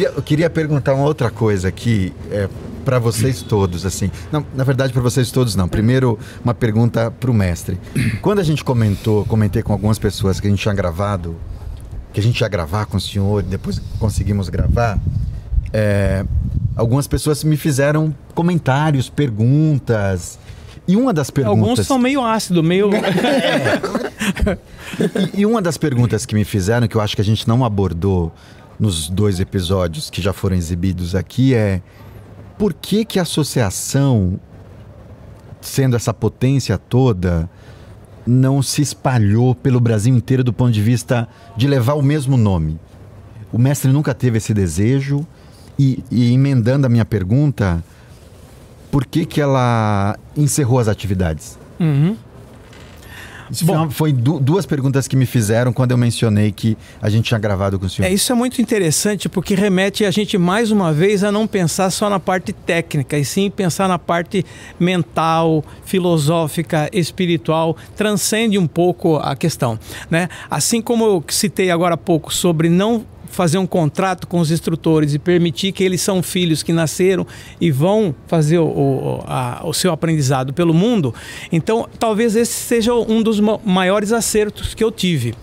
Queria, eu queria perguntar uma outra coisa aqui é, para vocês todos, assim. Não, na verdade, para vocês todos não. Primeiro, uma pergunta para o mestre. Quando a gente comentou, comentei com algumas pessoas que a gente tinha gravado, que a gente ia gravar com o senhor, depois conseguimos gravar, é, algumas pessoas me fizeram comentários, perguntas. E uma das perguntas. Alguns são meio ácido, meio. e, e uma das perguntas que me fizeram, que eu acho que a gente não abordou nos dois episódios que já foram exibidos aqui, é por que, que a associação, sendo essa potência toda, não se espalhou pelo Brasil inteiro do ponto de vista de levar o mesmo nome? O mestre nunca teve esse desejo. E, e emendando a minha pergunta, por que, que ela encerrou as atividades? Uhum. Bom, foi, du duas perguntas que me fizeram quando eu mencionei que a gente tinha gravado com o senhor. É, isso é muito interessante porque remete a gente mais uma vez a não pensar só na parte técnica, e sim pensar na parte mental, filosófica, espiritual, transcende um pouco a questão. Né? Assim como eu citei agora há pouco sobre não fazer um contrato com os instrutores e permitir que eles são filhos que nasceram e vão fazer o, o, a, o seu aprendizado pelo mundo, então talvez esse seja um dos maiores acertos que eu tive.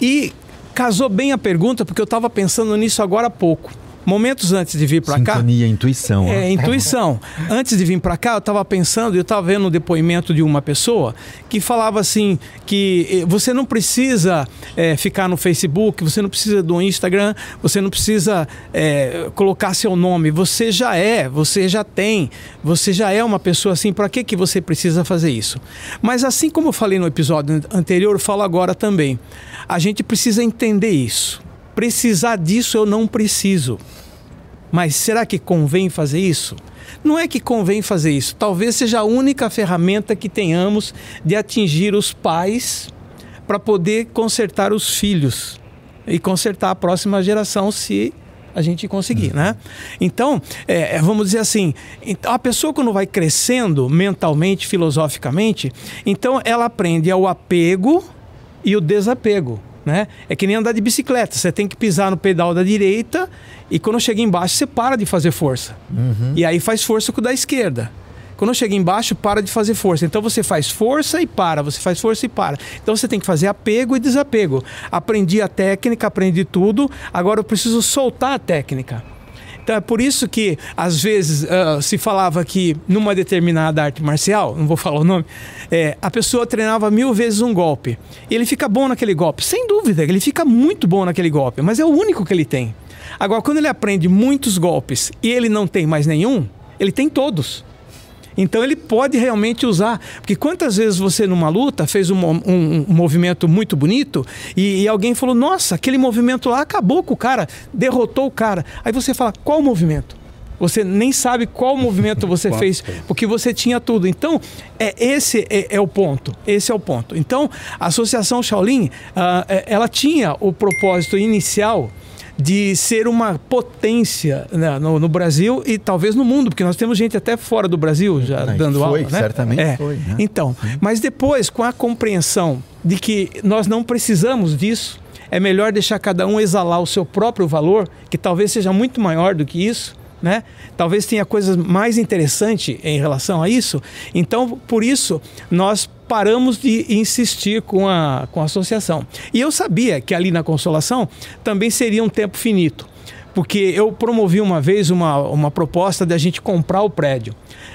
E casou bem a pergunta, porque eu estava pensando nisso agora há pouco momentos antes de vir para cá. Sintonia, intuição. É, intuição. antes de vir para cá, eu estava pensando, eu estava vendo o um depoimento de uma pessoa que falava assim que eh, você não precisa é, ficar no Facebook, você não precisa do Instagram, você não precisa é, colocar seu nome, você já é, você já tem, você já é uma pessoa assim. Para que que você precisa fazer isso? Mas assim como eu falei no episódio anterior, eu falo agora também. A gente precisa entender isso. Precisar disso eu não preciso. Mas será que convém fazer isso? Não é que convém fazer isso. Talvez seja a única ferramenta que tenhamos de atingir os pais para poder consertar os filhos e consertar a próxima geração se a gente conseguir, né? Então, é, é vamos dizer assim, a pessoa quando vai crescendo mentalmente, filosoficamente, então ela aprende o apego e o desapego. Né? É que nem andar de bicicleta. Você tem que pisar no pedal da direita e quando chega embaixo você para de fazer força. Uhum. E aí faz força com o da esquerda. Quando chega embaixo, para de fazer força. Então você faz força e para, você faz força e para. Então você tem que fazer apego e desapego. Aprendi a técnica, aprendi tudo, agora eu preciso soltar a técnica. Então é por isso que, às vezes, uh, se falava que numa determinada arte marcial, não vou falar o nome, é, a pessoa treinava mil vezes um golpe. E ele fica bom naquele golpe. Sem dúvida, ele fica muito bom naquele golpe, mas é o único que ele tem. Agora, quando ele aprende muitos golpes e ele não tem mais nenhum, ele tem todos. Então ele pode realmente usar. Porque quantas vezes você numa luta fez um, um, um movimento muito bonito e, e, alguém falou: Nossa, aquele movimento lá acabou com o cara, derrotou o cara. Aí você fala: Qual movimento? Você nem sabe qual movimento você fez, porque você tinha tudo. Então, é, esse é, é, o ponto. Esse é o ponto. Então, a Associação Shaolin, uh, ela tinha o propósito inicial de ser uma potência né, no, no, Brasil e talvez no mundo, porque nós temos gente até fora do Brasil já Não, dando foi, aula. Né? Certamente é. foi. Né? Então, mas depois, com a compreensão de que nós não precisamos disso, é melhor deixar cada um exalar o seu próprio valor, que talvez seja muito maior do que isso, né? Talvez tenha coisas mais interessantes em relação a isso. Então, por isso, nós paramos de insistir com a, com a associação. E eu sabia que ali na Consolação também seria um tempo finito. Porque eu promovi uma vez uma, uma proposta de a gente comprar o prédio.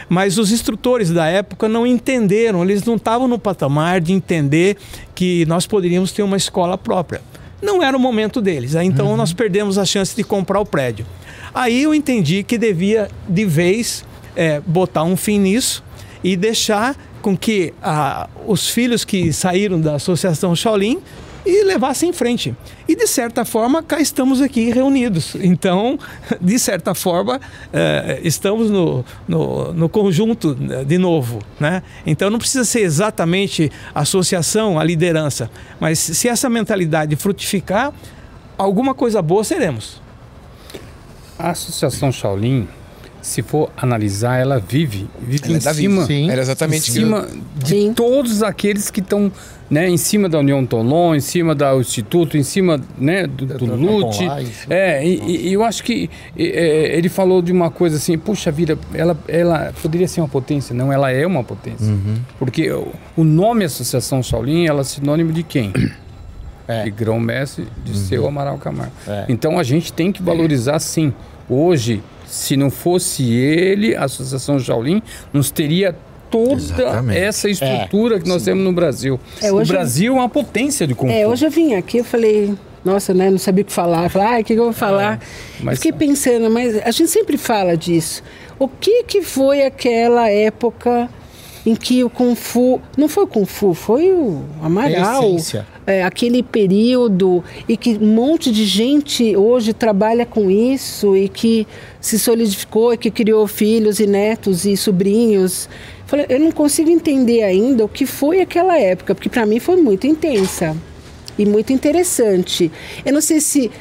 Mas os instrutores da época não entenderam, eles não estavam no patamar de entender que nós poderíamos ter uma escola própria. Não era o momento deles. Então uhum. nós perdemos a chance de comprar o prédio. Aí eu entendi que devia, de vez, é, botar um fim nisso e deixar com que ah, os filhos que saíram da Associação Shaolin e levassem em frente. E de certa forma, cá estamos aqui reunidos. Então, de certa forma, eh, estamos no, no, no, conjunto né, de novo. Né? Então, não precisa ser exatamente a associação, a liderança, mas se essa mentalidade frutificar, alguma coisa boa seremos. A Associação Shaolin se for analisar, ela vive, vive Ela em é cima, vida. Era exatamente em que eu- cima de Sim. todos aqueles que estão né, em cima da União Tolon, em cima do Instituto, em cima né, do, do Doutor LUT. Capolais. É, e, e- eu acho que é, ele falou de uma coisa assim, puxa vida, ela, ela poderia ser uma potência. Não, ela é uma potência. Uhum. Porque o, nome Associação Shaolin, ela é sinônimo de quem? É. De grão-mestre de seu Amaral Camargo. É. Então a gente tem que valorizar sim. Hoje, se não fosse ele, a Associação Shaolin nos teria toda Exatamente. essa estrutura que nós temos no Brasil. É, o Brasil é uma potência de Kung Fu. É, hoje eu vim aqui, eu falei, nossa, né, não sabia o que falar. Eu Falei, ai, o que eu vou falar? mas- Fiquei pensando, mas a gente sempre fala disso. O que que foi aquela época em que o Kung Fu, não foi o Kung Fu, foi o Amaral, É é, aquele período e que um monte de gente hoje trabalha com isso e que se solidificou e que criou filhos e netos e sobrinhos. Eu não consigo entender ainda o que foi aquela época, porque para mim foi muito intensa e muito interessante. Eu não sei se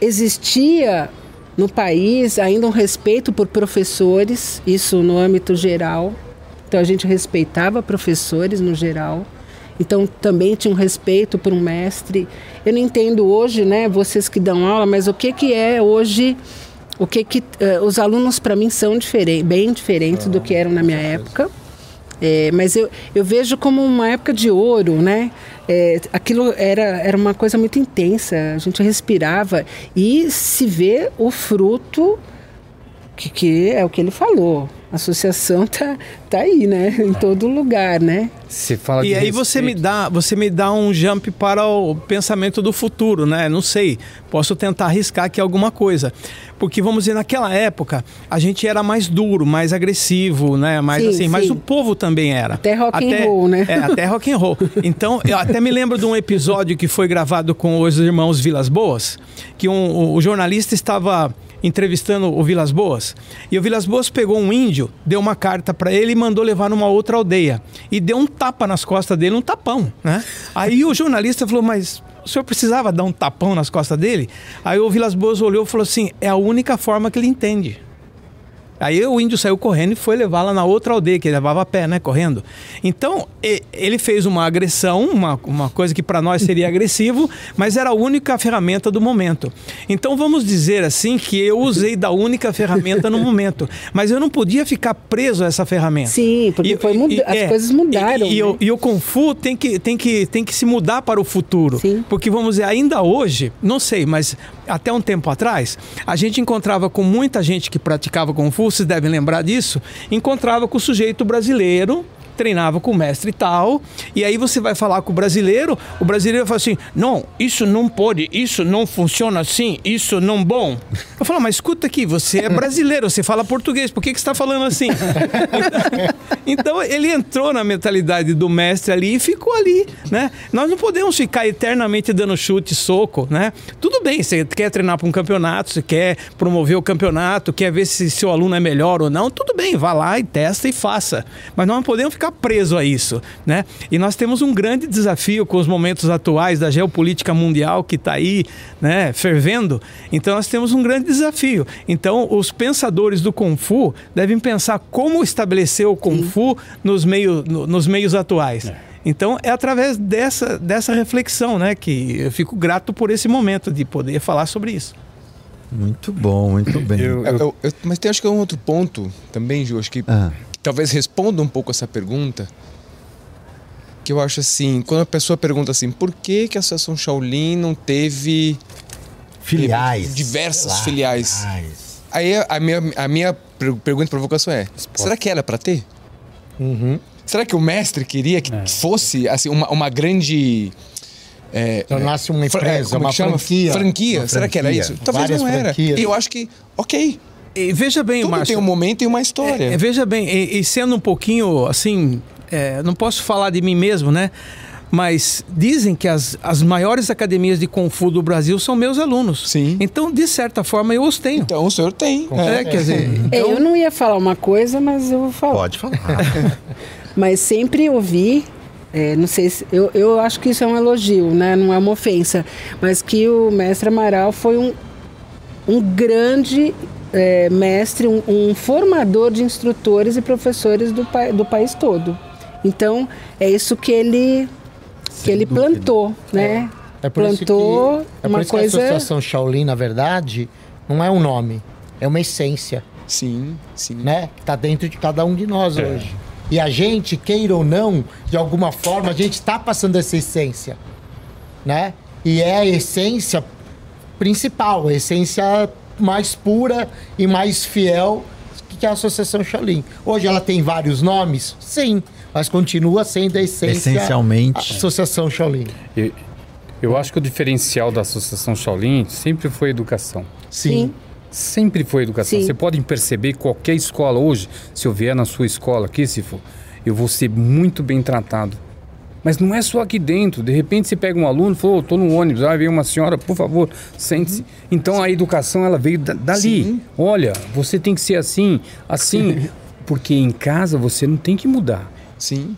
existia no país ainda um respeito por professores, isso no âmbito geral. Então a gente respeitava professores no geral. Então também tinha um respeito por um mestre. Eu não entendo hoje, né, vocês que dão aula, mas o que que é hoje o que que eh, os alunos para mim são diferentes, bem diferentes do que eram na minha época. É, mas eu, eu vejo como uma época de ouro, né? É, aquilo era, era uma coisa muito intensa, a gente respirava e se vê o fruto que, que é o que ele falou. A associação tá, tá aí, né? Em todo lugar, né? Você fala E aí você me respeito. dá, você me dá um jump para o pensamento do futuro, né? Não sei, posso tentar arriscar aqui alguma coisa. Porque vamos dizer, naquela época, a gente era mais duro, mais agressivo, né? Mais Sim, assim, mas sim. o povo também era. Até rock and roll, né? É, até rock and roll. Então, eu até me lembro de um episódio que foi gravado com os irmãos Vilas Boas, que um, o, o jornalista estava entrevistando o Vilas Boas, e o Vilas Boas pegou um índio, deu uma carta para ele e mandou levar numa outra aldeia e deu um tapa nas costas dele, um tapão, né? Aí o jornalista falou: "Mas o senhor precisava dar um tapão nas costas dele?" Aí o Vilas Boas olhou e falou assim: "É a única forma que ele entende." Aí o índio saiu correndo e foi levá-la na outra aldeia, que ele levava a pé, né, correndo. Então, e- ele fez uma agressão, uma, uma coisa que para nós seria agressivo, mas era a única ferramenta do momento. Então, vamos dizer assim que eu usei da única ferramenta no momento, mas eu não podia ficar preso a essa ferramenta. Sim, porque foi muda- as coisas mudaram, E, e, né? o- e o Kung Fu tem que, tem, que, tem que se mudar para o futuro. Sim. Porque, vamos dizer, ainda hoje, não sei, mas até um tempo atrás, a gente encontrava com muita gente que praticava Fu, vocês devem lembrar disso, encontrava com o sujeito brasileiro, treinava com o mestre tal, e aí você vai falar com o brasileiro, o brasileiro fala assim, não, isso não pode, isso não funciona assim, isso não bom. Eu falo, mas escuta aqui, você é brasileiro, você fala português, por que, que você está falando assim? Então ele entrou na mentalidade do mestre ali e ficou ali, né? Nós não podemos ficar eternamente dando chute, soco, né? Tudo bem, você quer treinar para um campeonato, você quer promover o campeonato, quer ver se seu aluno é melhor ou não, tudo bem, vá lá e testa e faça. Mas nós não podemos ficar preso a isso, né? E nós temos um grande desafio com os momentos atuais da geopolítica mundial que está aí, né, fervendo. Então nós temos um grande desafio. Então os pensadores do Kung Fu devem pensar como estabelecer o Kung Fu nos, meio, no- nos meios atuais. Então é através dessa, dessa reflexão, né, que eu fico grato por esse momento de poder falar sobre isso. Muito bom, muito bem. Eu- Eu- eu- eu- mas tem acho que é um outro ponto também, Ju, acho que, Ah, que talvez responda um pouco essa pergunta. Que eu acho assim, quando a pessoa pergunta assim, por que, que a Associação Shaolin não teve. Filiais. Diversas Lá filiais. atrás. Aí a minha, a minha per- pergunta e provocação é: será que era pra ter? Uhum. Será que o mestre queria que fosse assim, uma, uma grande. É, Tornasse uma fra- empresa, como uma franquia. Franquia. Uma Será que era isso? Talvez Várias não era. franquias. E eu acho que, ok. E veja bem, Tudo Márcio. tem um momento e uma história. É, veja bem, e, e sendo um pouquinho assim, é, não posso falar de mim mesmo, né? Mas dizem que as, as maiores academias de Kung Fu do Brasil são meus alunos. Sim. Então, de certa forma, eu os tenho. Então o senhor tem. É, quer dizer, É, então, eu não ia falar uma coisa, mas eu vou falar. pode falar. Mas sempre ouvi, é, não sei se. Eu, eu acho que isso é um elogio, né? Não é uma ofensa. Mas que o mestre Amaral foi um, um grande é, mestre, um, um formador de instrutores e professores do, pa- do país todo. Então, é isso que ele, que ele dúvida. plantou, né? É por isso que, plantou é por uma que a coisa... Associação Shaolin, na verdade, não é um nome, é uma essência, Sim, sim. né? Que tá dentro de cada um de nós hoje. E a gente, queira ou não, de alguma forma, a gente está passando essa essência, né? E é a essência principal, a essência mais pura e mais fiel que é a Associação Shaolin. Hoje ela tem vários nomes? Sim, mas continua sendo a essência Essencialmente. a Associação Shaolin. Eu, eu acho que o diferencial da Associação Shaolin sempre foi a educação. Sim. Sempre foi educação. Sim. Você pode perceber que qualquer escola hoje, se eu vier na sua escola aqui, se for, eu vou ser muito bem tratado. Mas não é só aqui dentro. De repente você pega um aluno e fala, "Ô, tô no ônibus, ah, veio uma senhora, por favor, sente-se. Então a educação ela veio da- dali. Sim. Olha, você tem que ser assim, assim. Porque em casa você não tem que mudar. Sim.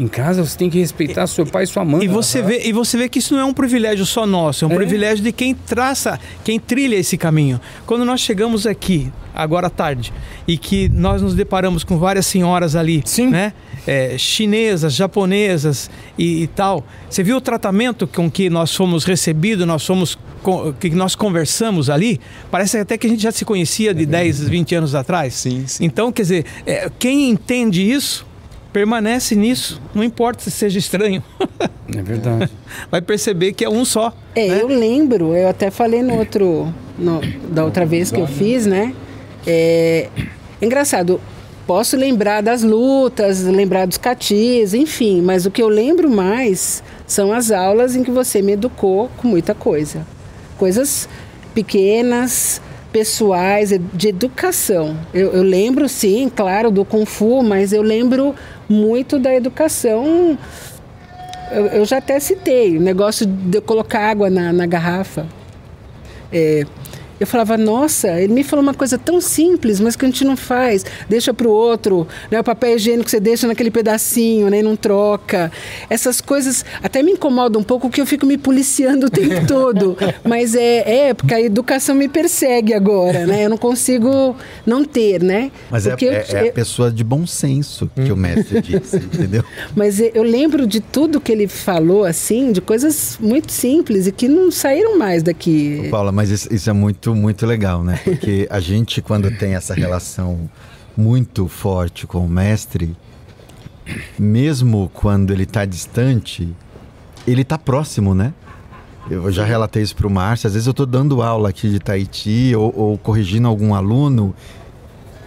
Em casa você tem que respeitar seu pai e sua mãe. E você, vê, e você vê que isso não é um privilégio só nosso, é um É. privilégio de quem traça, quem trilha esse caminho. Quando nós chegamos aqui, agora à tarde, e que nós nos deparamos com várias senhoras ali, Sim. né? É, chinesas, japonesas e, e tal. Você viu o tratamento com que nós fomos recebidos, nós fomos que nós conversamos ali? Parece até que a gente já se conhecia de 10, 20 anos atrás. Sim, sim. Então, quer dizer, é, quem entende isso permanece nisso, não importa se seja estranho. É verdade. vai perceber que é um só. É, né? eu lembro, eu até falei no outro, no- da outra vez que eu fiz, né? É, engraçado, posso lembrar das lutas, lembrar dos catis, enfim, mas o que eu lembro mais são as aulas em que você me educou com muita coisa. Coisas pequenas, pessoais, de educação. Eu, eu lembro, sim, claro, do Kung Fu, mas eu lembro muito da educação eu, eu já até citei o negócio de eu colocar água na, na garrafa. É, eu falava, nossa, ele me falou uma coisa tão simples, mas que a gente não faz. Deixa para o outro, né? o papel higiênico você deixa naquele pedacinho, né? e não troca. Essas coisas até me incomodam um pouco, porque eu fico me policiando o tempo todo. Mas é, é, porque a educação me persegue agora, né? Eu não consigo não ter, né? Mas é, Porque eu- é- é a eu- pessoa de bom senso que o mestre disse, entendeu? Mas e- eu lembro de tudo que ele falou, assim, de coisas muito simples e que não saíram mais daqui. Paula, mas isso, isso é muito, muito legal, né? Porque a gente, quando tem essa relação muito forte com o mestre, mesmo quando ele está distante, ele está próximo, né? Eu já relatei isso para o Márcio. Às vezes eu estou dando aula aqui de Tahiti ou, ou corrigindo algum aluno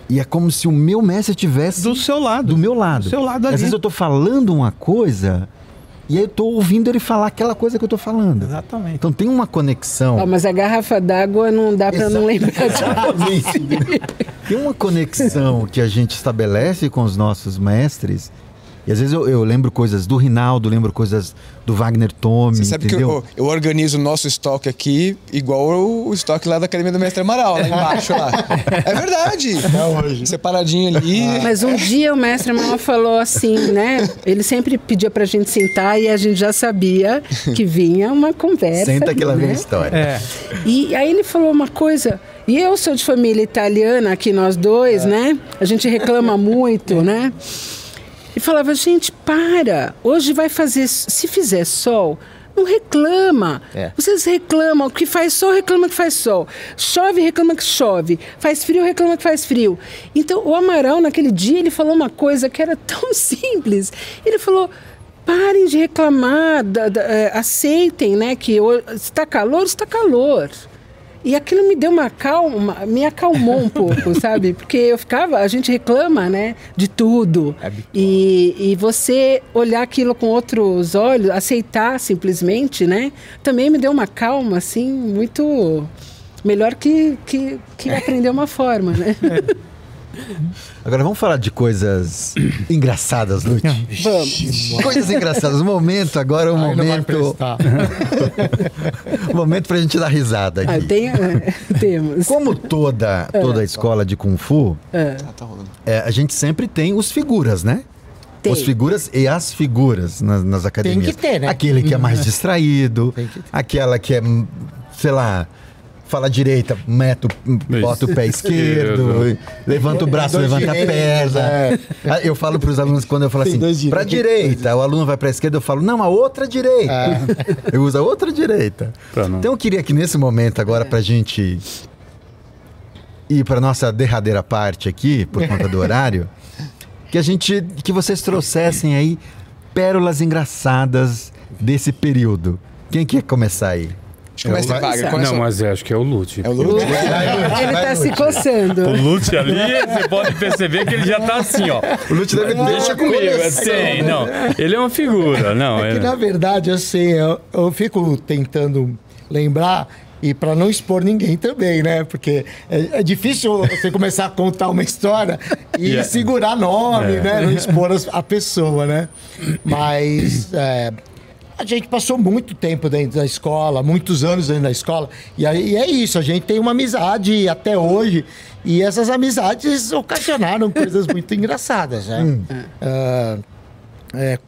e é como se o meu mestre tivesse Do seu lado. do meu lado. Do seu lado Às ali. vezes eu tô falando uma coisa e aí eu tô ouvindo ele falar aquela coisa que eu tô falando. Exatamente. Então tem uma conexão. Ó, mas a garrafa d'água não dá para não lembrar de Exatamente. Tem uma conexão que a gente estabelece com os nossos mestres. E às vezes eu, eu lembro coisas do Rinaldo, lembro coisas do Wagner Tome, Você sabe entendeu? que eu, eu organizo o nosso estoque aqui igual o, o estoque lá da Academia do Mestre Amaral, lá embaixo lá. É verdade. Separadinho ali. Mas um dia o mestre Amaral falou assim, né? Ele sempre pedia pra gente sentar e a gente já sabia que vinha uma conversa. Senta que lá vem a né? história. É. E aí ele falou uma coisa, e eu sou de família italiana, aqui nós dois, né? A gente reclama muito, né? E falava, gente, para, hoje vai fazer, se fizer sol, não reclama. É. Vocês reclamam que faz sol, reclama que faz sol. Chove, reclama que chove. Faz frio, reclama que faz frio. Então, o Amaral, naquele dia, ele falou uma coisa que era tão simples. Ele falou, parem de reclamar, da- da- é, aceitem, né, que está calor, está calor. E aquilo me deu uma calma, me acalmou um pouco, sabe? Porque eu ficava, a gente reclama, né, de tudo. E, e você olhar aquilo com outros olhos, aceitar simplesmente, né? Também me deu uma calma, assim, muito melhor que, que, que aprender uma forma, né? Agora vamos falar de coisas engraçadas, Lute. Vamos. Coisas engraçadas. O momento agora é o não vai momento, o momento pra gente dar risada Ah, aqui. tem, temos. Como toda, toda escola de Kung Fu, Tá, tá rolando. é, a gente sempre tem os figuras, né? Tem. Os figuras e as figuras nas, nas academias. que ter, né? Aquele que é mais distraído, Tem que ter. aquela que é, sei lá, fala direita, meto, bota o pé esquerdo, levanta o braço, levanta a perna. é. Ah, Eu falo para os alunos quando eu falo Tem assim, para direita, o aluno vai para a esquerda, eu falo, não, a outra direita. Eu uso a outra direita. Então eu queria que nesse momento agora pra gente ir para nossa derradeira parte aqui, por conta do horário, que a gente que vocês trouxessem aí pérolas engraçadas desse período. Quem quer começar aí? Acho que o mestre Wagner. Não, mas é, acho que é o Lute. É o Lute. Ele tá se coçando. O Lute ali, você pode perceber que ele já tá assim, ó. O Lute deve Deixa comigo, tem, não. Ele é uma figura, não. É que É, na verdade, assim, eu, eu fico tentando lembrar e para não expor ninguém também, né? Porque é, é difícil você começar a contar uma história e Yeah. segurar nome, É. né? Não expor a pessoa, né? Mas é, a gente passou muito tempo dentro da escola, muitos anos dentro da escola, e aí é isso, a gente tem uma amizade até hoje, e essas amizades ocasionaram coisas muito engraçadas, né? Ah, é,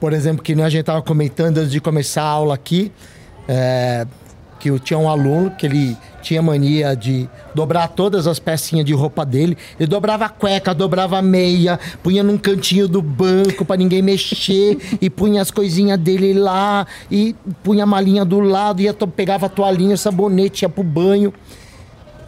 por exemplo, que nem a gente estava comentando antes de começar a aula aqui, é, que eu tinha um aluno que ele tinha mania de dobrar todas as pecinhas de roupa dele. Ele dobrava a cueca, dobrava a meia, punha num cantinho do banco para ninguém mexer e punha as coisinhas dele lá e punha a malinha do lado, ia pegava a toalhinha, o sabonete, ia pro banho.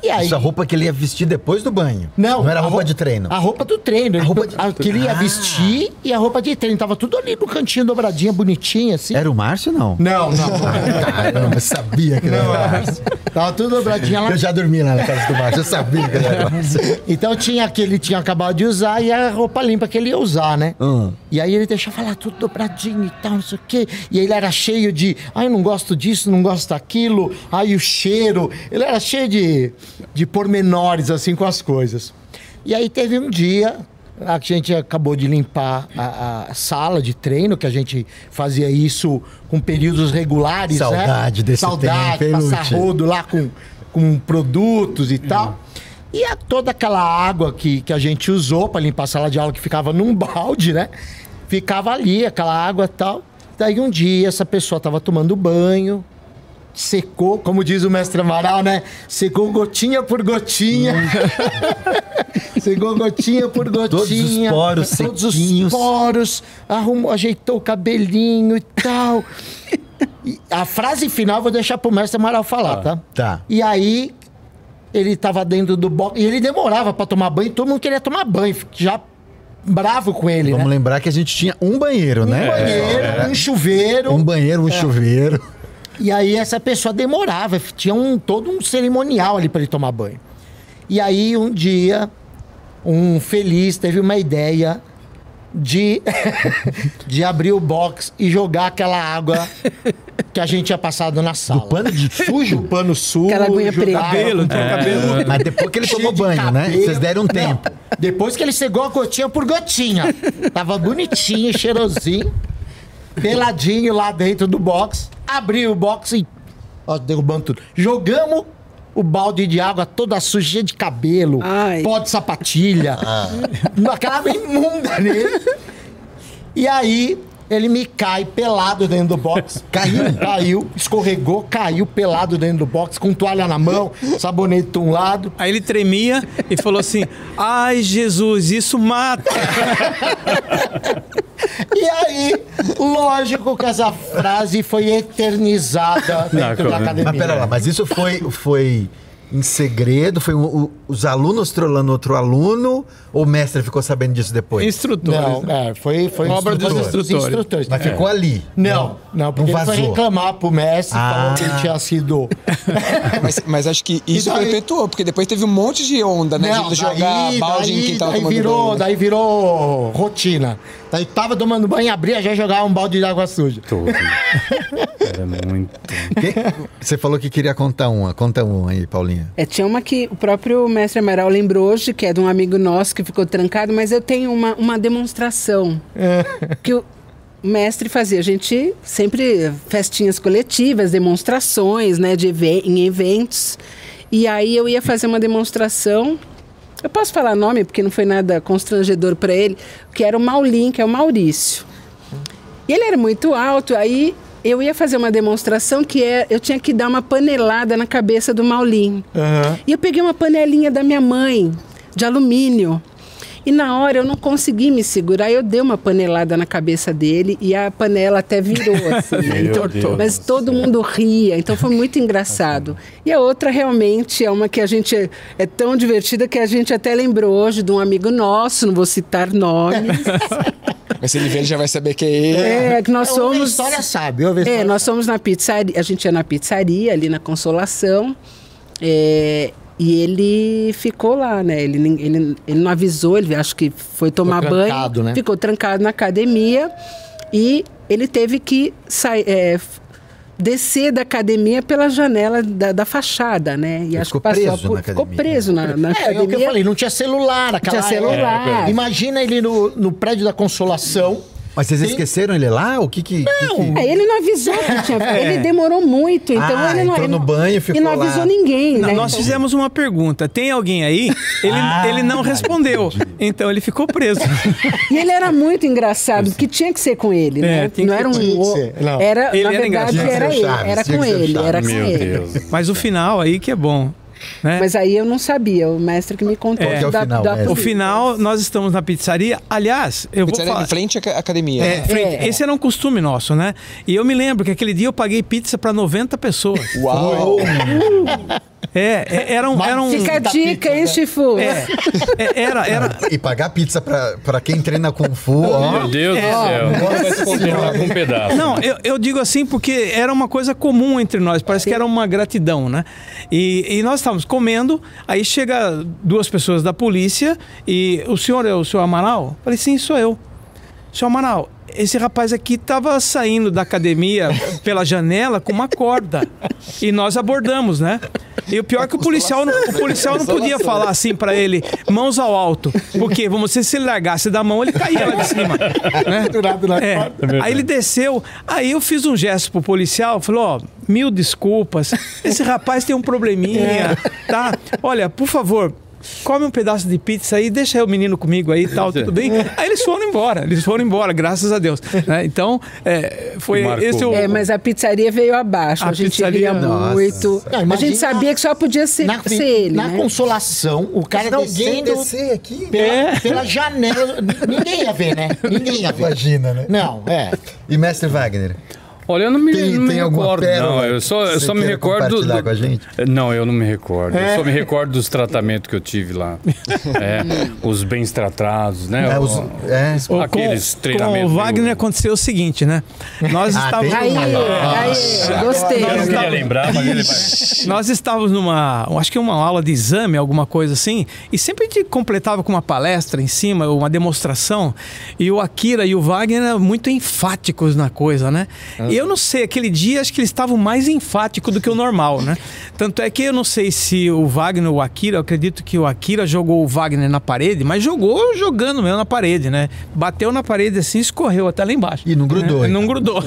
E aí, Essa roupa que ele ia vestir depois do banho. não, Não era a roupa roupa- de treino. A roupa do treino. A roupa de- a que ele ia Ah. vestir e a roupa de treino. Tava tudo ali no cantinho dobradinha, bonitinha, assim. Era o Márcio não? Não, não. Eu sabia que era o Márcio. Tava tudo dobradinha lá. Eu já dormi lá na casa do Márcio, eu sabia que era o Márcio. Então tinha que ele tinha acabado de usar e a roupa limpa que ele ia usar, né? Hum. E aí ele deixava lá tudo dobradinho e tal, não sei o quê. E ele era cheio de, ai, não gosto disso, não gosto daquilo. Ai, o cheiro. Ele era cheio de, de pormenores, assim, com as coisas. E aí teve um dia, a gente acabou de limpar a, a sala de treino, que a gente fazia isso com períodos regulares, né? Saudade desse Saudade, tempo, hein, passar rodo lá com, com produtos e tal. E a, toda aquela água que, que a gente usou para limpar a sala de aula, que ficava num balde, né? Ficava ali, aquela água e tal. Daí um dia essa pessoa estava tomando banho, secou, como diz o mestre Amaral, né? Secou gotinha por gotinha. secou gotinha por gotinha. poros Todos os sequinhos. poros. Arrumou, ajeitou o cabelinho e tal. E a frase final eu vou deixar pro mestre Amaral falar, tá? Tá. E aí, ele tava dentro do box. E ele demorava pra tomar banho, todo mundo queria tomar banho. Já bravo com ele, Vamos né? lembrar que a gente tinha um banheiro, Um né? banheiro, um chuveiro. Um banheiro, um chuveiro. E aí essa pessoa demorava, tinha um, todo um cerimonial ali para ele tomar banho. E aí um dia, um feliz teve uma ideia de, de abrir o box e jogar aquela água que a gente tinha passado na sala. Do pano de sujo? O pano sujo. Aquela aguinha preta. Cabelo, então cabelo. Mas depois que ele cheio tomou banho, né? cabelo. Vocês deram um Não, tempo. Depois que ele cegou a gotinha por gotinha. Tava bonitinho, cheirosinho, peladinho lá dentro do box. Abriu o box e. Ó, derrubando tudo. Jogamos o balde de água toda suja de cabelo, Ai. pó de sapatilha, aquela imunda nele. E aí. Ele me cai pelado dentro do box. Caiu? Caiu, escorregou, caiu pelado dentro do box, com toalha na mão, sabonete de um lado. Aí ele tremia e falou assim: Ai, Jesus, isso mata. E aí, lógico que essa frase foi eternizada dentro Não, da academia. Mas pera lá, mas isso foi, foi em segredo? Foi o- o- os alunos trolando outro aluno? Ou o mestre ficou sabendo disso depois? Instrutores. Não, né? é, foi, foi Obra dos instrutor- instrutores. Mas ficou ali. Não, não, porque não ele foi reclamar pro Messi, Ah. que ele tinha sido. Mas, mas acho que isso daí- perpetuou, porque depois teve um monte de onda, né? de jogar balde em quem tava daí tomando virou, banho. né? daí virou rotina. Daí tava tomando banho, abria, já jogava um balde de água suja. Todo. Era muito. Você falou que queria contar uma. Conta um aí, Paulinha. É, tinha uma que o próprio mestre Amaral lembrou hoje, que é de um amigo nosso que ficou trancado, mas eu tenho uma, uma demonstração que o mestre fazia. A gente sempre festinhas coletivas, demonstrações, né, de em eventos. E aí eu ia fazer uma demonstração. Eu posso falar nome porque não foi nada constrangedor para ele, que era o Maulin, que é o Maurício. E ele era muito alto, aí eu ia fazer uma demonstração que é, eu tinha que dar uma panelada na cabeça do Maulin. E eu peguei uma panelinha da minha mãe, de alumínio. E na hora eu não consegui me segurar, eu dei uma panelada na cabeça dele e a panela até virou assim, Meu entortou. Mas do todo mundo ria, então foi muito engraçado. E a outra realmente é uma que a gente é, é tão divertida que a gente até lembrou hoje de um amigo nosso, não vou citar nomes. Mas se ele ver, ele já vai saber que é ele. É, que nós a somos. história sabe, a É, história nós fomos na pizzaria, a gente ia na pizzaria ali na Consolação. é, e ele ficou lá, né? Ele, ele, ele não avisou, ele acho que foi tomar trancado, banho. né? Ficou trancado na academia e ele teve que sair. é, descer da academia pela janela da, da fachada, né? E acho ficou que passou preso por- na ficou academia. preso na, na É, é o que eu academia. falei, não tinha celular naquela Tinha celular. Imagina ele no, no prédio da Consolação. Mas vocês Tem- esqueceram ele lá? O que que... que que- É, ele não avisou que tinha. Ele demorou muito, então Ah, ele não. entrou no não- banho e E ficou não lá. avisou ninguém, Não, né? nós Então- fizemos uma pergunta. Tem alguém aí? Ele, Ah, ele não respondeu. Então ele ficou preso. E ele era muito engraçado, porque tinha que ser com ele, né? É, não que era um. não. Era, Ele na era verdade, engraçado. era ele. Chaves, Era com ele, era com Meu ele. Deus. Mas o final aí que é bom. Né? Mas aí eu não sabia, o mestre que me contou. Que é o da- final, da? O final, nós estamos na pizzaria. Aliás, eu vou Pizzaria falar. em frente à academia. É, frente- É. Esse era um costume nosso, né? E eu me lembro que aquele dia eu paguei pizza para 90 pessoas. Uau! É, é, era um. Era um Fica a dica, hein, né? Chifu? é, é, era, era, E pagar pizza pra, pra quem treina Kung Fu, ó. Meu Deus do céu. Agora vai se controlar com um pedaço. Não, eu, eu digo assim porque era uma coisa comum entre nós, parece que era uma gratidão, né? E, e nós estávamos comendo, aí chega duas pessoas da polícia e o senhor é o senhor Amaral? Falei, sim, sou eu. Senhor Amaral, esse rapaz aqui estava saindo da academia pela janela com uma corda. E nós abordamos, né? E o pior é que o policial, não- o policial não podia falar assim pra ele, mãos ao alto. Porque, vamos dizer, se ele largasse da mão, ele caía lá de cima. Né? É. corda. Aí ele desceu, aí eu fiz um gesto pro policial, falou, ó, mil desculpas, esse rapaz tem um probleminha, tá? Olha, por favor, come um pedaço de pizza aí, deixa o menino comigo aí e tal, tudo bem? Aí eles foram embora, eles foram embora, graças a Deus. né? Então, é, foi Marcou. esse o... É, mas a pizzaria veio abaixo. A A, gente pizzaria- ria Nossa. muito. Não, a gente sabia que só podia ser, Na, ser ele, na né? Consolação, o cara descendo descer aqui. pela, É. pela janela. Ninguém ia ver, né? Ninguém ia ver. Imagina, né? Não, é. E mestre Wagner? Olha, eu não me, Tem- não me tem alguma recordo. pérola Não, eu só, eu só me recordo. do- com a gente? Não, eu não me recordo. Eu só me recordo dos tratamentos que eu tive lá. É, os bens tratados, né? É, os- é. aqueles com, treinamentos com o Wagner meio- aconteceu o seguinte, né? Nós Ah, estávamos... Aí, aí, gostei. Eu não queria lembrar, mas ele vai. Nós estávamos numa, acho que uma aula de exame, alguma coisa assim, e sempre a gente completava com uma palestra em cima, uma demonstração, e o Akira e o Wagner eram muito enfáticos na coisa, né? E eu não sei, aquele dia acho que eles estavam mais enfáticos do que o normal, né? Tanto é que eu não sei se o Wagner ou o Akira, eu acredito que o Akira jogou o Wagner na parede, mas jogou jogando mesmo na parede, né? Bateu na parede assim, escorreu até lá embaixo. E não grudou, Né? Não grudou.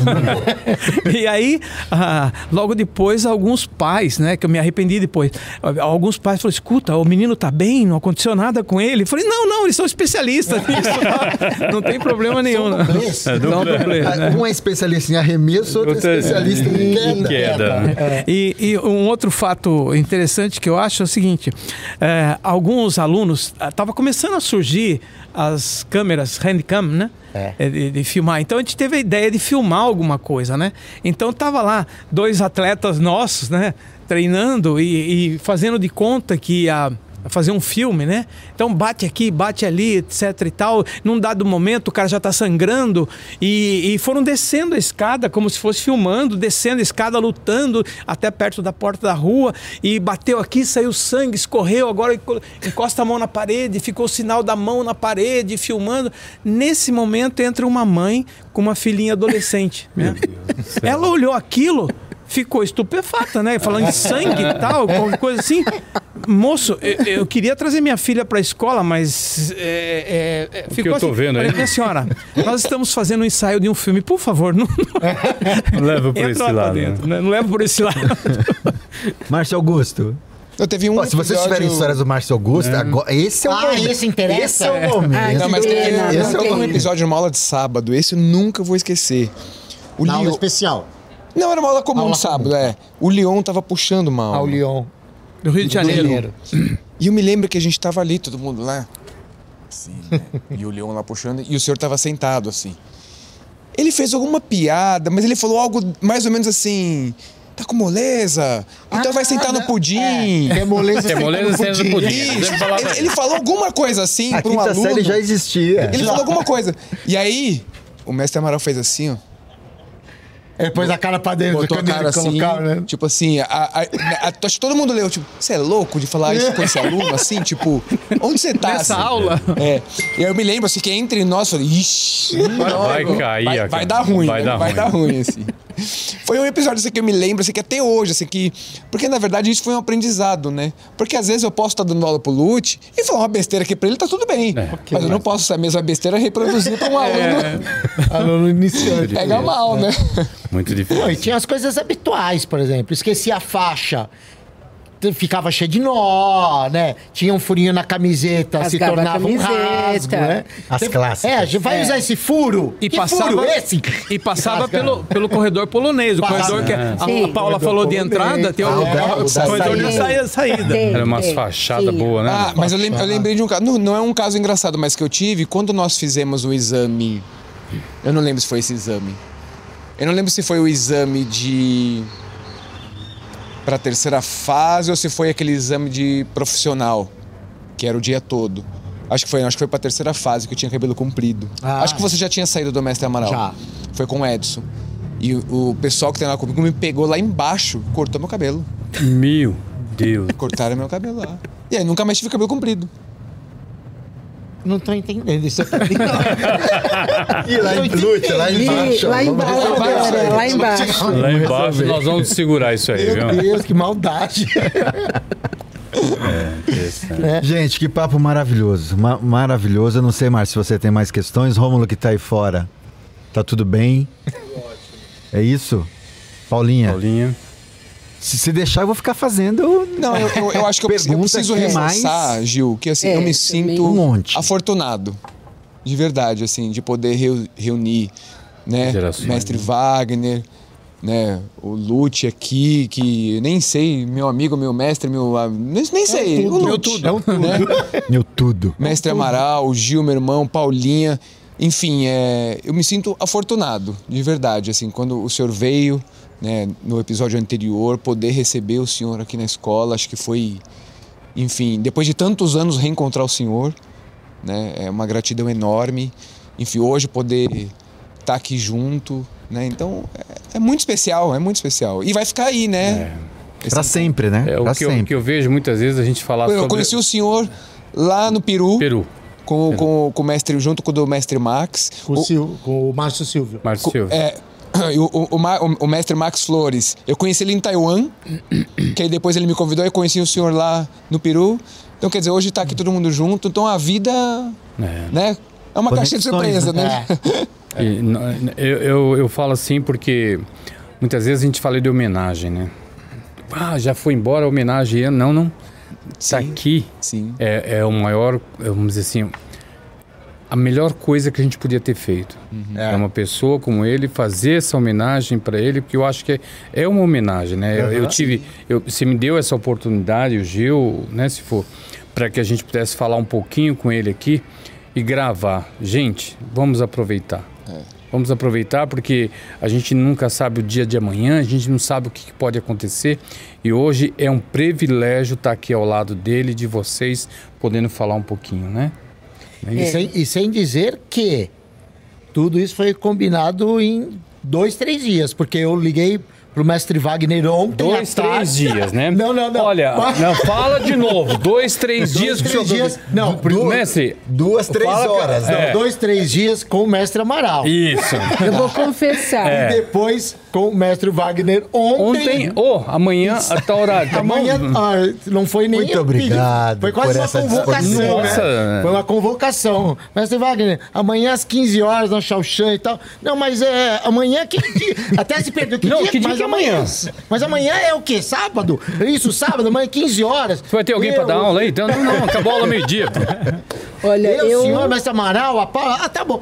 e aí, ah, logo depois, alguns pais, né, que eu me arrependi depois, alguns pais falaram: escuta, o menino tá bem, não aconteceu nada com ele. Eu falei: não, não, eles são especialistas nisso, não tem problema nenhum. não. dublês. São dublês, né? Um é especialista em arremesso, outro é Outra- especialista em Em queda. queda. né? E, e um outro fato interessante que eu acho é o seguinte: é, alguns alunos estava começando a surgir as câmeras handcam, né? É. De, de filmar. Então a gente teve a ideia de filmar alguma coisa, né? Então tava lá dois atletas nossos, né? Treinando e, e fazendo de conta que ia fazer um filme, né? Então bate aqui, bate ali, etc e tal. Num dado momento o cara já tá sangrando e, e foram descendo a escada como se fosse filmando, descendo a escada, lutando até perto da porta da rua e bateu aqui, saiu sangue, escorreu, agora enco- encosta a mão na parede, ficou o sinal da mão na parede, filmando. Nesse momento entra uma mãe com uma filhinha adolescente, né? Ela olhou aquilo, ficou estupefata, né? Falando de sangue e tal, qualquer coisa assim. Moço, eu, eu queria trazer minha filha para a escola, mas é, é, é, ficou eu tô assim. vendo Falei, aí? minha senhora, nós estamos fazendo um ensaio de um filme, por favor, não, Não leva por esse lado. né? dentro, né? não leva por esse lado. Márcio Augusto. Eu teve um se vocês episódio- tiverem histórias do Márcio Augusto, agora, esse é o Ah, momento. esse interessa? Esse é o momento. Ah, Não, mas que esse não é o um episódio numa aula de sábado, esse eu nunca vou esquecer. O Na aula Leo, especial. Não, era uma aula comum Aula de sábado, é. O Leon tava puxando uma aula. Ao Lyon. Do Rio de Janeiro. E eu me lembro que a gente tava ali, todo mundo lá. Assim, né? E o Leon lá puxando, e o senhor tava sentado, assim. Ele fez alguma piada, mas ele falou algo mais ou menos assim. Tá com moleza? Então vai sentar no pudim. É, é moleza, É moleza sendo no pudim. Isso. Deve falar- Ele, ele falou alguma coisa assim A para um aluno. série já existia. Ele falou alguma coisa. E aí, o mestre Amaral fez assim, ó. Ele pôs a cara pra dentro. Botou a cara assim, colocava, né? tipo assim, a, a- a- acho que todo mundo leu, tipo, você é louco de falar isso com esse aluno, assim, tipo, onde você tá? Nessa assim? aula? É, e eu me lembro, assim, que entre nós, eu falei, ixi, Vai não, cair vai, a vai dar ruim, Vai né? dar vai ruim. dar ruim, assim. Foi um episódio assim, que eu me lembro, assim, que até hoje, assim, que... Porque, na verdade, isso foi um aprendizado, né? Porque, às vezes, eu posso estar dando aula pro Lute e falar uma besteira aqui pra ele, tá tudo bem. mas eu não posso essa mesma besteira reproduzir pra um aluno. Aluno iniciante. Pega mal, né? Muito Pô, e difícil. tinha as coisas habituais, por exemplo. Esquecia a faixa. Ficava cheio de nó, né? Tinha um furinho na camiseta, se Rasgava tornava um camiseta. rasgo, né? As clássicas. É, a gente vai usar esse furo? E que passava, furo esse? e passava pelo, pelo corredor polonês. O Passa- corredor que a, a Sim. Paula falou de entrada, tem o, Ah, o da- o da corredor de saída. saída. saída. Tem, Era umas fachadas Sim. boas, né? Ah, mas eu, lem- eu lembrei de um caso. Não, não é um caso engraçado, mas que eu tive quando nós fizemos o exame. Eu não lembro se foi esse exame. Eu não lembro se foi o exame de. Pra terceira fase ou se foi aquele exame de profissional, que era o dia todo. Acho que foi, acho que foi pra terceira fase que eu tinha cabelo comprido. Ah. acho que você já tinha saído do Mestre Amaral. Já. Foi com o Edson. E o, o pessoal que tem lá comigo me pegou lá embaixo, cortou meu cabelo. Meu Deus. Cortaram meu cabelo lá. E aí nunca mais tive cabelo comprido. Não tô entendendo isso aqui. E lá em Lute, lá embaixo. lá embaixo, isso agora, aí. lá embaixo. Lá embaixo nós vamos segurar isso aí, Meu viu? Deus, que maldade. Gente, que papo maravilhoso. ma- maravilhoso. Eu não sei, Márcio, se você tem mais questões. Rômulo que tá aí fora. Tá tudo bem? É isso? Paulinha, Paulinha. Se, se deixar, eu vou ficar fazendo. Não, eu, eu, eu acho que eu, preciso- eu preciso reforçar, mais- Gil, que assim, É, eu me sinto Um monte. afortunado. De verdade, assim, de poder reu- reunir, né? Gerações, Mestre né? Wagner, né? O Lute aqui, que nem sei, meu amigo, meu mestre, meu. Nem, nem sei. o Meu Lute, tudo. É um tudo. né? Meu tudo. Mestre Amaral, o Gil, meu irmão, Paulinha. Enfim, é, eu me sinto afortunado, de verdade. Assim, quando o senhor veio, né, no episódio anterior, poder receber o senhor aqui na escola, acho que foi, enfim, depois de tantos anos reencontrar o senhor, né, é uma gratidão enorme. Enfim, hoje poder estar aqui junto, né, então é, é muito especial, é muito especial. E vai ficar aí, né? Esse Pra sempre, né? É, pra o, que eu, que eu vejo muitas vezes a gente falar Eu sobre conheci o senhor lá no Peru, Peru. Com, com, com o mestre, junto com o do mestre Max. Com o, Sil- com o Márcio Silvio. Márcio Silva. É, o, o, o mestre Max Flores, eu conheci ele em Taiwan, que aí depois ele me convidou e eu conheci o senhor lá no Peru. Então, quer dizer, hoje tá aqui todo mundo junto, então a vida, É. né? É uma caixinha de Conexões, surpresa, né? É. E, eu, eu, eu falo assim porque muitas vezes a gente fala de homenagem, né? Ah, já foi embora a homenagem. Não, não. Tá aqui Sim. é, é o maior, vamos dizer assim, a melhor coisa que a gente podia ter feito. É, uma pessoa como ele fazer essa homenagem para ele, porque eu acho que é, é uma homenagem, né? Eu, eu tive, eu, você me deu essa oportunidade, o Gil, né, se for, para que a gente pudesse falar um pouquinho com ele aqui e gravar. Gente, vamos aproveitar. Vamos aproveitar porque a gente nunca sabe o dia de amanhã, a gente não sabe o que pode acontecer e hoje é um privilégio estar aqui ao lado dele, de vocês, podendo falar um pouquinho, né? E, sem, e sem dizer que tudo isso foi combinado em dois, três dias, porque eu liguei pro mestre Wagner ontem. Dois, à tarde. três dias, né? Não, não, não. Olha, Mas- não, fala de novo. Dois, três Dois, dias que o três senhor... dias. Não, Du- Mestre, Duas, três Fala, horas. Não, É. dois, três dias com o mestre Amaral. isso. Eu vou confessar. É. E depois com o mestre Wagner ontem. Ontem, oh, amanhã, a tal horário, tá Amanhã ah, não foi nem Muito eu obrigado Foi quase por uma essa convocação. né? Nossa. Foi uma convocação. Mestre Wagner, amanhã às 15 horas na Chauchan e tal. Não, mas é amanhã que dia? Até se perdeu. Que Não, dia? que dia mas que é amanhã? Mas amanhã é o quê? Sábado? Isso, sábado, amanhã 15 horas. Você vai ter alguém pra dar aula aí? Então, não, não, acabou a aula meio-dia. Olha, Eu, eu. senhor, mestre Amaral, a Paula. Ah, tá bom.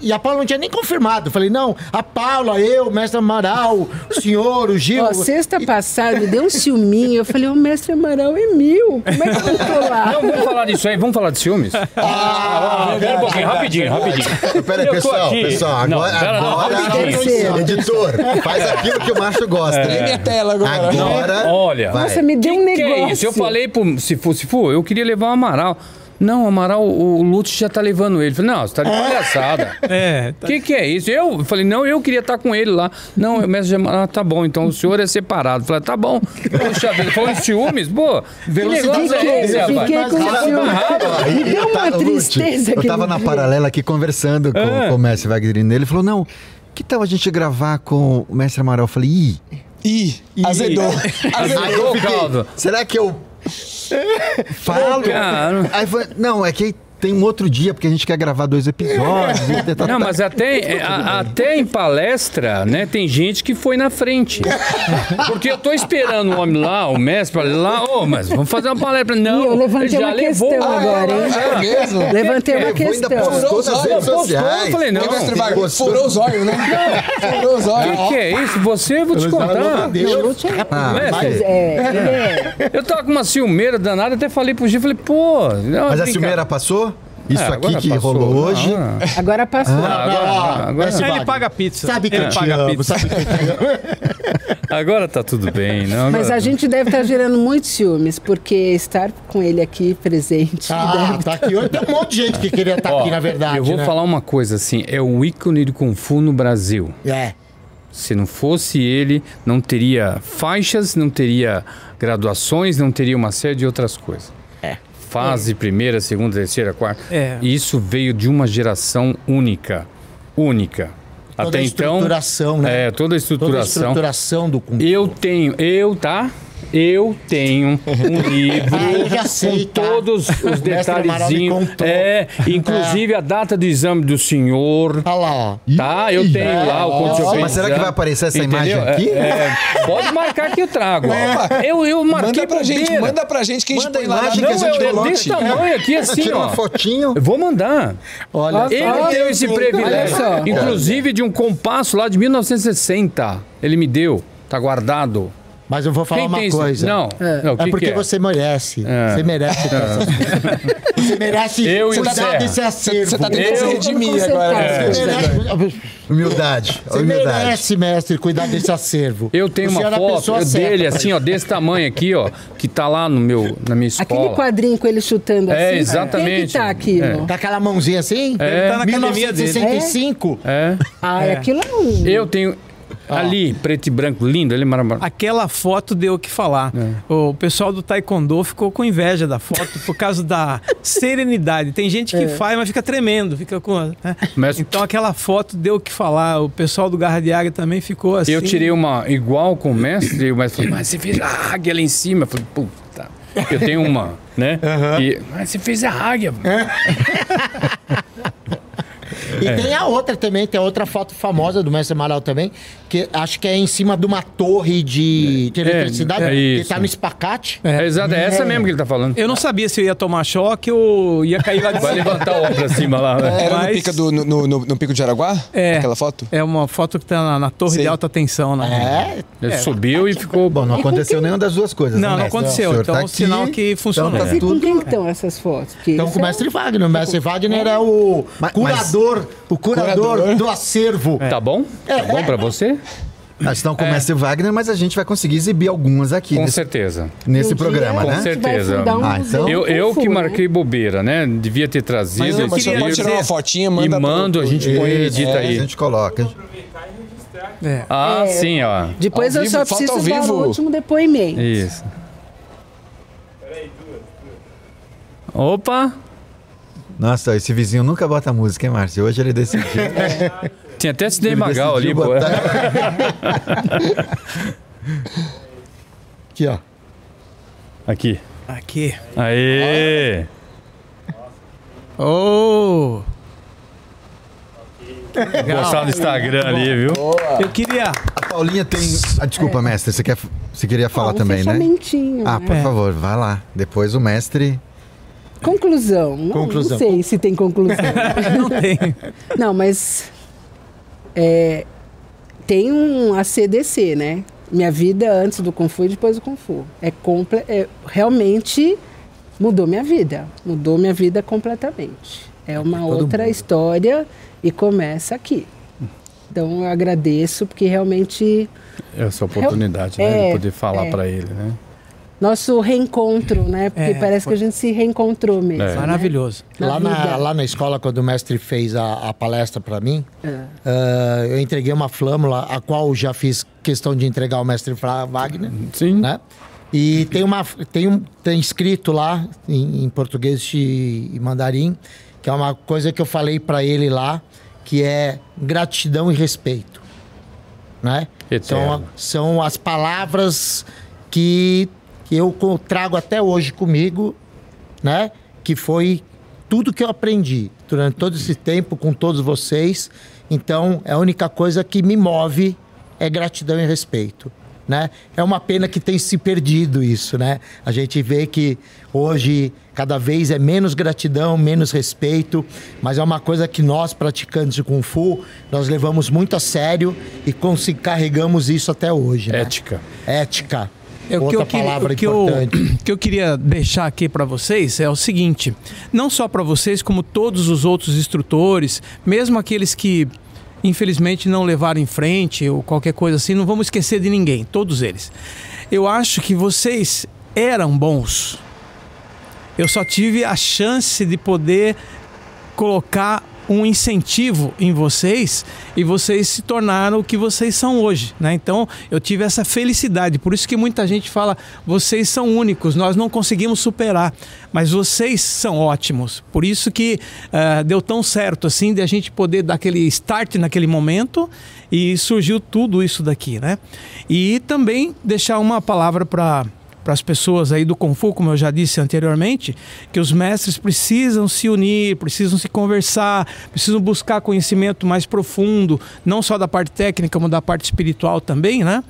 E a Paula não tinha nem confirmado. Falei, não, a Paula, eu, o mestre Amaral, o senhor, o Gil. Ó, sexta passada, me deu um ciúminho. Eu falei, o mestre Amaral é mil. Como é que eu tô lá? Não, vamos falar disso aí, vamos falar de ciúmes? Ah, Pera um pouquinho, rapidinho, rapidinho. Pera aí, pessoal, aqui. pessoal, Não, agora, pera, não, agora. Terceiro. editor, faz aquilo que o Márcio gosta. Lê minha tela agora. Agora, Olha. vai. Nossa, me deu um que, que negócio. é isso? Eu falei pro se for, se for, eu queria levar o Amaral. Não, Amaral, o, Lutz já tá levando ele. Eu Falei, não, você tá de palhaçada. É, O que, que é isso? Eu falei, não, eu queria estar com ele lá. Não, o mestre Amaral, ah, tá bom, então o senhor é separado. Eu falei, tá bom. Poxa vida, falando de ciúmes, pô, que negócio Fiquei, é esse, rapaz? fiquei com Mais ciúme. Aí, Me deu eu uma Lute, tristeza Eu aquele tava na paralela aqui conversando com, É. com o mestre Wagner. Ele falou: não, que tal a gente gravar com o mestre Amaral? Eu falei, ih, Ih, azedou. Azedou. eu fiquei, caldo. será que eu falo? Cara. Aí não, é que tem um outro dia, porque a gente quer gravar dois episódios. e tá- tá- Não, tá- mas até, a- até em palestra, né, tem gente que foi na frente. Porque eu tô esperando o homem lá, o mestre, pra lá, ô, mas vamos fazer uma palestra. Não, eu levantei ele já uma levou. questão agora, hein? É mesmo? Levantei uma Eu vou ainda questão. postou nas redes Postou, sociais. eu falei, não. Furou os olhos, né? Furou os O olhos. que, que é isso? Você, eu vou te contar. Não, Não, Lúcio é Ah, Mas é, é. Eu tava com uma ciumeira danada, até falei pro Gil, falei, pô... não, Mas a Ciumeira passou? Isso É, aqui agora que passou. rolou hoje. Ah, Agora passou. agora, agora, Mestre Ele paga pizza. Sabe que Ele eu paga amo, pizza. sabe que agora tá tudo bem, não? Mas agora- a gente deve estar gerando muitos ciúmes, porque estar com ele aqui presente. Ah, deve- tá aqui hoje. Tem um monte de gente que queria estar Ó, aqui, na verdade. Eu vou né? falar uma coisa assim, é o ícone de Kung Fu no Brasil. É. Se não fosse ele, não teria faixas, não teria graduações, não teria uma série de outras coisas. É. Fase primeira, segunda, terceira, quarta. É. E Isso veio de uma geração única. Única. Toda Até a então. estruturação, né? É, toda a Toda a estruturação. estruturação do Fu. Eu tenho, eu, tá? Eu tenho um livro Ah, eu com tá? todos os detalhezinhos. contou. É, inclusive a data do exame do senhor. Olha lá, ó. Tá, eu tenho lá o eu Mas será que vai aparecer essa imagem aqui? É, é, pode marcar que eu trago. ó. Eu, eu marquei Manda pra gente, manda pra gente que a gente Manda põe lá imagem que Não, a gente é, é coloca. desse tamanho aqui assim, Tira ó. uma fotinho. Eu vou mandar. Olha, Ele Olha deu esse privilégio. Inclusive de um compasso lá de 1960. Ele me deu. Tá guardado. Mas eu vou falar Quem uma coisa. Não. Não, o É que porque que é? você merece. É. Você merece. coisas. Você merece Eu e cuidar desse acervo. Você tá tentando se redimir agora. né? Você merece, Humildade. você Humildade. merece, mestre, cuidar desse acervo. Eu tenho uma é foto eu dele, assim, ó, desse tamanho aqui, ó, que tá lá no meu, na minha escola. Aquele quadrinho com ele chutando assim. É, Quem exatamente. que tá aquilo? É. Com aquela mãozinha assim? É. Tá na academia dele. 1965? É. Ah, aquilo é um... Eu tenho ali, preto e branco, lindo, ele é maravilhoso. Aquela foto deu o que falar. É. O pessoal do Taekwondo ficou com inveja da foto por causa da serenidade. Tem gente que faz, mas fica tremendo, fica com. né? Mas- Então aquela foto deu o que falar. O pessoal do Garra de Águia também ficou assim. Eu tirei uma igual com o mestre, e o mestre falou, mas você fez a águia lá em cima. Eu falei, puta, eu tenho uma, né? E, mas você fez a águia. E É. tem a outra também, tem a outra foto famosa do Mestre Amaral também, que acho que é em cima de uma torre de, de eletricidade, é que isso. tá no espacate. É, exato, é essa mesmo que ele tá falando. Eu não sabia se eu ia tomar choque ou ia cair lá de Vai cima. levantar o pra cima lá. né? Era no, Mas- pica do, no, no, no- no pico de Araguá? É. Aquela foto? É uma foto que tá na, na torre Sei. de alta tensão, né? É, Ele subiu e ficou Bom, não aconteceu nenhuma das duas coisas. Não, né, não aconteceu. O senhor Então, tá é sinal aqui, que funcionou. Então tá E com tudo. quem que estão essas fotos? Porque então com o é- Mestre Wagner. O Mestre Wagner é o curador, o curador, Curador. do acervo. Tá bom? Tá bom pra você? Nós estamos com o mestre Wagner, mas a gente vai conseguir exibir algumas aqui Com nesse, certeza. nesse Um dia programa, Com né? vai certeza. um Ah, então- Eu, eu que né? marquei bobeira, né? Devia ter trazido Mas Não, mas queria pode tirar uma fotinha, manda e pro- mando, a gente põe e edita é, aí. A gente coloca. É. Ah, sim, ó. Depois Ao eu vivo, só preciso ao dar o vivo. último depoimento. Isso. Opa! Nossa, esse vizinho nunca bota música, hein, Márcio? Hoje ele decidiu. Tinha até Sidney Magal ali, pô. Aqui, ó. Aqui. Aqui. Aê! Oh! Postar no Instagram ali, viu? Eu queria. A Paulinha tem. Ah, desculpa, mestre, você, quer... você queria falar Ah, um também, né? Ah, né? por É. favor, vai lá. Depois o mestre. Conclusão. Não- Conclusão. Não sei se tem conclusão. Não tem. Não, mas é, tem um ACDC, né? Minha vida antes do Kung Fu e depois do Kung Fu. É, é realmente mudou minha vida. Mudou minha vida completamente. É uma todo outra mundo. história e começa aqui. Então eu agradeço porque realmente Essa oportunidade, né? É, de poder falar é. pra ele, né? Nosso reencontro, né? Porque É, parece foi- que a gente se reencontrou mesmo. É. né? Maravilhoso. Na lá, na, lá na escola, quando o mestre fez a, a palestra para mim, É. ah, eu entreguei uma flâmula, a qual já fiz questão de entregar ao mestre Wagner, Sim. né? E tem, uma, tem, um, tem escrito lá, em, em português e, e mandarim, que é uma coisa que eu falei para ele lá, que é gratidão e respeito. Né? Eterno. São, são as palavras que, que eu trago até hoje comigo, né? Que foi tudo que eu aprendi durante todo esse tempo com todos vocês. Então, é a única coisa que me move é gratidão e respeito, né? É uma pena que tem se perdido isso, né? A gente vê que hoje cada vez é menos gratidão, menos respeito, mas é uma coisa que nós praticantes de Kung Fu, nós levamos muito a sério e carregamos isso até hoje, né? Ética. Ética. É, o que Outra eu palavra que eu- importante. O que eu queria deixar aqui para vocês é o seguinte: não só para vocês, como todos os outros instrutores, mesmo aqueles que infelizmente não levaram em frente ou qualquer coisa assim, não vamos esquecer de ninguém, todos eles. Eu acho que vocês eram bons. Eu só tive a chance de poder colocar um incentivo em vocês e vocês se tornaram o que vocês são hoje, né? Então eu tive essa felicidade, por isso que muita gente fala vocês são únicos, nós não conseguimos superar, mas vocês são ótimos, por isso que ah, deu tão certo assim de a gente poder dar aquele start naquele momento e surgiu tudo isso daqui, né? E também deixar uma palavra para para as pessoas aí do Kung Fu, como eu já disse anteriormente, que os mestres precisam se unir, precisam se conversar, precisam buscar conhecimento mais profundo, não só da parte técnica, como da parte espiritual também, né?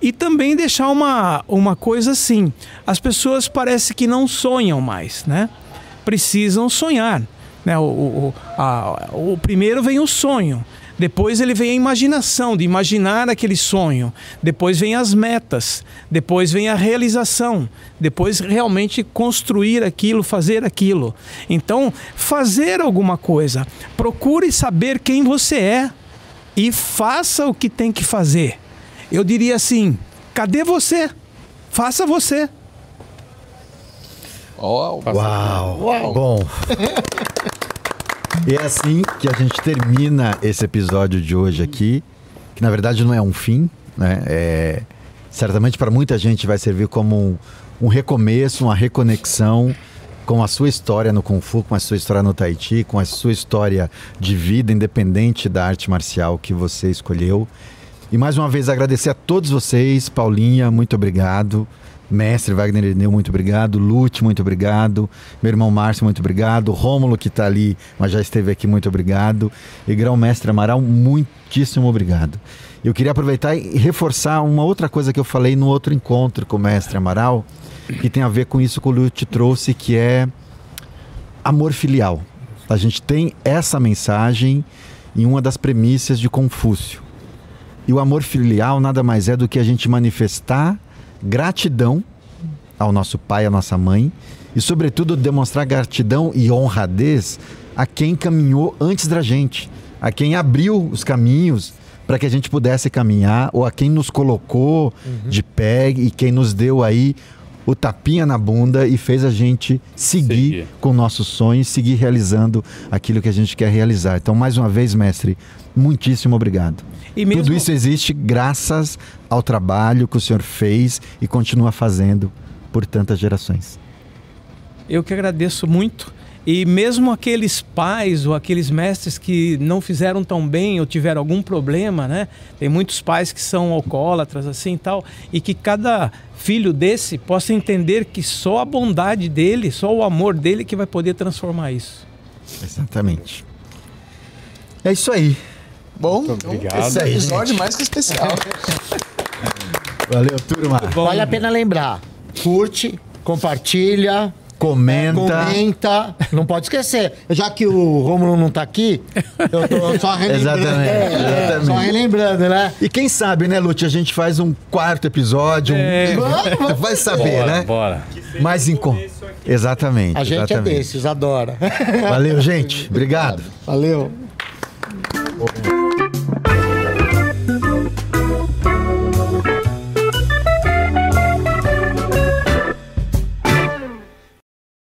E também deixar uma, uma coisa assim, as pessoas parece que não sonham mais, né? Precisam sonhar, né? O, o, a- o primeiro vem o sonho, depois ele vem a imaginação, de imaginar aquele sonho. Depois vem as metas. Depois vem a realização. Depois realmente construir aquilo, fazer aquilo. Então, fazer alguma coisa. Procure saber quem você é e faça o que tem que fazer. Eu diria assim: cadê você? Faça você. Ó, Uau! Bom. E é assim que a gente termina esse episódio de hoje aqui, que na verdade não é um fim, né? É, certamente para muita gente vai servir como um, um recomeço, uma reconexão com a sua história no Kung Fu, com a sua história no Tai Chi, com a sua história de vida, independente da arte marcial que você escolheu. E mais uma vez agradecer a todos vocês, Paulinha, muito obrigado. Mestre Wagner Irineu, muito obrigado. Lute, muito obrigado. Meu irmão Márcio, muito obrigado. Rômulo, que está ali, mas já esteve aqui, muito obrigado. E Grão Mestre Amaral, muitíssimo obrigado. Eu queria aproveitar e reforçar uma outra coisa que eu falei no outro encontro com o Mestre Amaral, que tem a ver com isso que o Lute trouxe, que é amor filial. A gente tem essa mensagem em uma das premissas de Confúcio. E o amor filial nada mais é do que a gente manifestar gratidão ao nosso pai, à nossa mãe, e, sobretudo, demonstrar gratidão e honradez a quem caminhou antes da gente, a quem abriu os caminhos para que a gente pudesse caminhar, ou a quem nos colocou de pé e quem nos deu aí o tapinha na bunda e fez a gente seguir, Seguir. com nossos sonhos, seguir realizando aquilo que a gente quer realizar. Então, mais uma vez, mestre, muitíssimo obrigado. E mesmo- Tudo isso existe graças ao trabalho que o senhor fez e continua fazendo por tantas gerações. Eu que agradeço muito. E mesmo aqueles pais ou aqueles mestres que não fizeram tão bem ou tiveram algum problema, né? Tem muitos pais que são alcoólatras assim e tal, e que cada filho desse possa entender que só a bondade dele, só o amor dele que vai poder transformar isso. Exatamente. É isso aí. bom, obrigado. esse aí, episódio mais que especial. Valeu, turma. Vale a pena lembrar. Curte, compartilha, comenta. Comenta. Não pode esquecer. Já que o Romulo não tá aqui, eu tô só relembrando. Exatamente, É, é, exatamente. só relembrando, né? E quem sabe, né, Lute, a gente faz um quarto episódio. um- É. Vamos, vamos Vai saber, Bora, né? bora. Mais em con- Exatamente. A gente é exatamente. desses, adora. Valeu, gente. Obrigado. Valeu.